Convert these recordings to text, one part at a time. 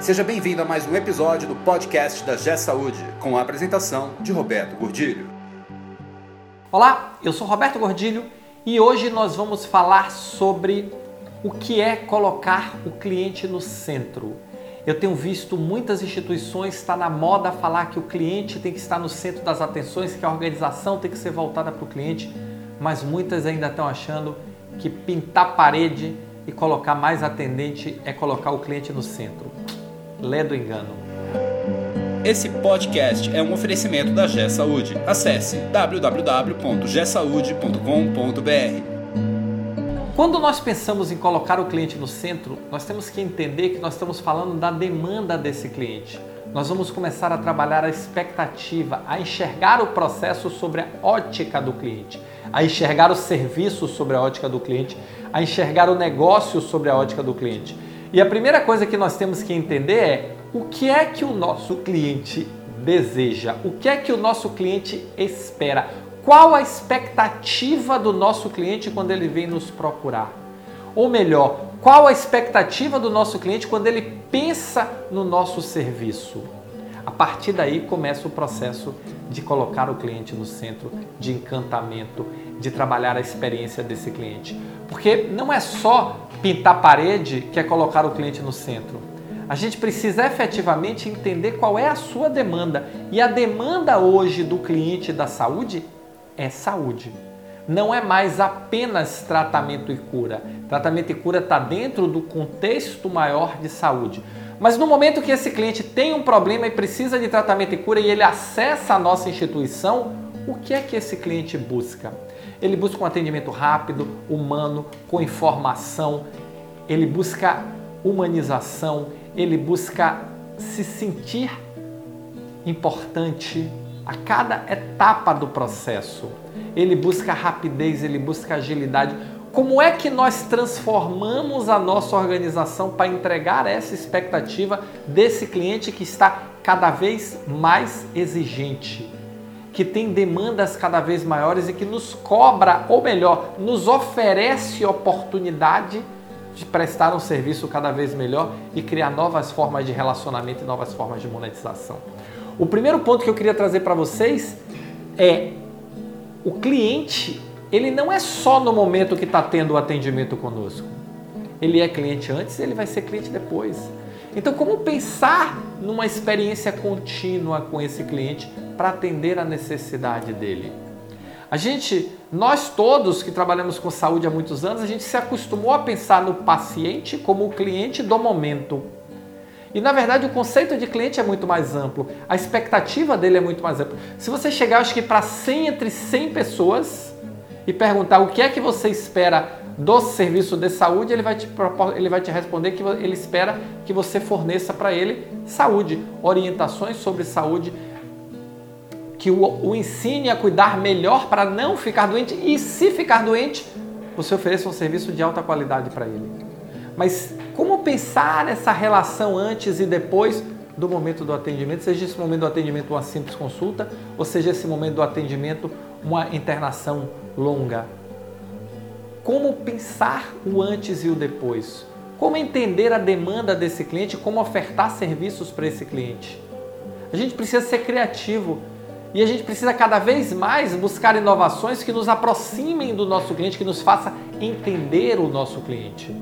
Seja bem-vindo a mais um episódio do podcast da G Saúde, com a apresentação de Roberto Gordilho. Olá, eu sou Roberto Gordilho e hoje nós vamos falar sobre o que é colocar o cliente no centro. Eu tenho visto muitas instituições está na moda falar que o cliente tem que estar no centro das atenções, que a organização tem que ser voltada para o cliente, mas muitas ainda estão achando que pintar parede e colocar mais atendente é colocar o cliente no centro lê do engano. Esse podcast é um oferecimento da G Saúde. Acesse www.gsaude.com.br. Quando nós pensamos em colocar o cliente no centro, nós temos que entender que nós estamos falando da demanda desse cliente. Nós vamos começar a trabalhar a expectativa, a enxergar o processo sobre a ótica do cliente, a enxergar o serviço sobre a ótica do cliente, a enxergar o negócio sobre a ótica do cliente. E a primeira coisa que nós temos que entender é o que é que o nosso cliente deseja, o que é que o nosso cliente espera, qual a expectativa do nosso cliente quando ele vem nos procurar. Ou melhor, qual a expectativa do nosso cliente quando ele pensa no nosso serviço. A partir daí começa o processo de colocar o cliente no centro, de encantamento, de trabalhar a experiência desse cliente. Porque não é só pintar parede que é colocar o cliente no centro. A gente precisa efetivamente entender qual é a sua demanda. E a demanda hoje do cliente da saúde é saúde. Não é mais apenas tratamento e cura. Tratamento e cura está dentro do contexto maior de saúde. Mas no momento que esse cliente tem um problema e precisa de tratamento e cura e ele acessa a nossa instituição, o que é que esse cliente busca? Ele busca um atendimento rápido, humano, com informação, ele busca humanização, ele busca se sentir importante a cada etapa do processo. Ele busca rapidez, ele busca agilidade. Como é que nós transformamos a nossa organização para entregar essa expectativa desse cliente que está cada vez mais exigente? Que tem demandas cada vez maiores e que nos cobra, ou melhor, nos oferece oportunidade de prestar um serviço cada vez melhor e criar novas formas de relacionamento e novas formas de monetização. O primeiro ponto que eu queria trazer para vocês é o cliente, ele não é só no momento que está tendo o atendimento conosco. Ele é cliente antes e ele vai ser cliente depois. Então, como pensar numa experiência contínua com esse cliente para atender a necessidade dele? A gente, nós todos que trabalhamos com saúde há muitos anos, a gente se acostumou a pensar no paciente como o cliente do momento. E na verdade o conceito de cliente é muito mais amplo, a expectativa dele é muito mais ampla. Se você chegar, acho que para 100 entre 100 pessoas e perguntar o que é que você espera do serviço de saúde, ele vai te, ele vai te responder que ele espera que você forneça para ele saúde, orientações sobre saúde, que o, o ensine a cuidar melhor para não ficar doente e, se ficar doente, você ofereça um serviço de alta qualidade para ele. Mas como pensar essa relação antes e depois do momento do atendimento, seja esse momento do atendimento uma simples consulta, ou seja esse momento do atendimento uma internação longa, como pensar o antes e o depois, como entender a demanda desse cliente, como ofertar serviços para esse cliente. A gente precisa ser criativo e a gente precisa cada vez mais buscar inovações que nos aproximem do nosso cliente, que nos faça entender o nosso cliente.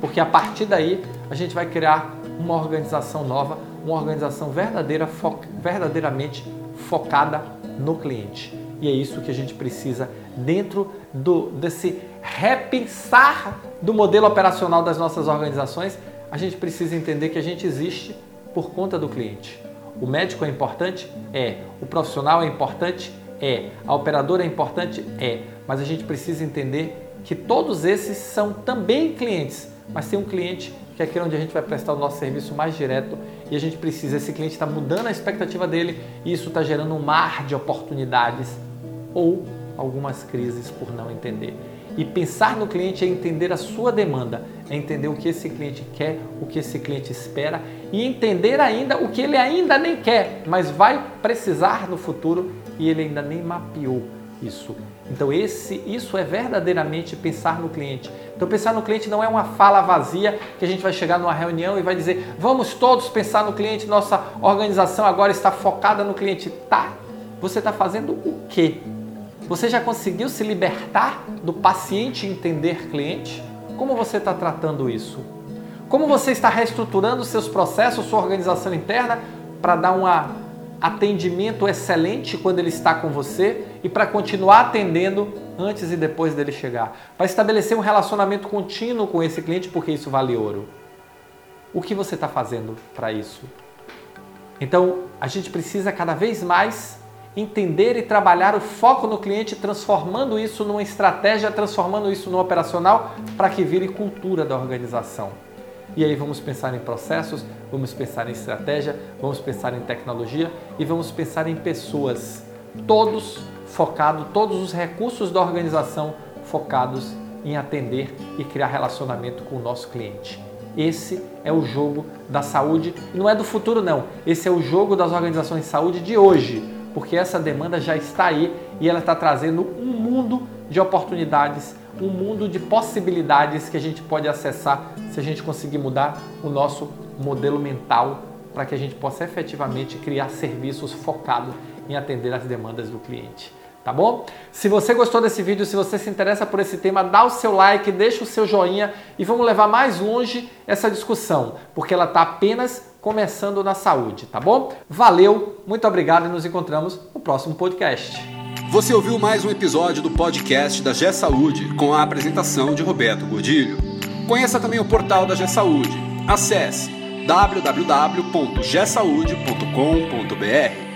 Porque a partir daí a gente vai criar uma organização nova, uma organização verdadeira, fo verdadeiramente focada no cliente. E é isso que a gente precisa dentro do, desse repensar do modelo operacional das nossas organizações. A gente precisa entender que a gente existe por conta do cliente. O médico é importante? É. O profissional é importante? É. A operadora é importante? É. Mas a gente precisa entender que todos esses são também clientes, mas tem um cliente que é aquele onde a gente vai prestar o nosso serviço mais direto e a gente precisa, esse cliente está mudando a expectativa dele e isso está gerando um mar de oportunidades ou algumas crises por não entender. E pensar no cliente é entender a sua demanda, é entender o que esse cliente quer, o que esse cliente espera e entender ainda o que ele ainda nem quer, mas vai precisar no futuro e ele ainda nem mapeou. isso. Então esse, isso é verdadeiramente pensar no cliente. Então pensar no cliente não é uma fala vazia que a gente vai chegar numa reunião e vai dizer vamos todos pensar no cliente, nossa organização agora está focada no cliente. Tá? Você está fazendo o quê? Você já conseguiu se libertar do paciente entender cliente? Como você está tratando isso? Como você está reestruturando seus processos, sua organização interna para dar um atendimento excelente quando ele está com você e para continuar atendendo antes e depois dele chegar? Para estabelecer um relacionamento contínuo com esse cliente, porque isso vale ouro. O que você está fazendo para isso? Então, a gente precisa cada vez mais entender e trabalhar o foco no cliente, transformando isso numa estratégia, transformando isso no operacional, para que vire cultura da organização. E aí vamos pensar em processos, vamos pensar em estratégia, vamos pensar em tecnologia e vamos pensar em pessoas. Todos focados, todos os recursos da organização focados em atender e criar relacionamento com o nosso cliente. Esse é o jogo da saúde, não é do futuro não. Esse é o jogo das organizações de saúde de hoje porque essa demanda já está aí e ela está trazendo um mundo de oportunidades, um mundo de possibilidades que a gente pode acessar se a gente conseguir mudar o nosso modelo mental para que a gente possa efetivamente criar serviços focados em atender as demandas do cliente. Tá bom? Se você gostou desse vídeo, se você se interessa por esse tema, dá o seu like, deixa o seu joinha e vamos levar mais longe essa discussão, porque ela está apenas começando na saúde, tá bom? Valeu, muito obrigado e nos encontramos no próximo podcast. Você ouviu mais um episódio do podcast da G Saúde com a apresentação de Roberto Godilho. Conheça também o portal da G Saúde. Acesse www.gsaude.com.br.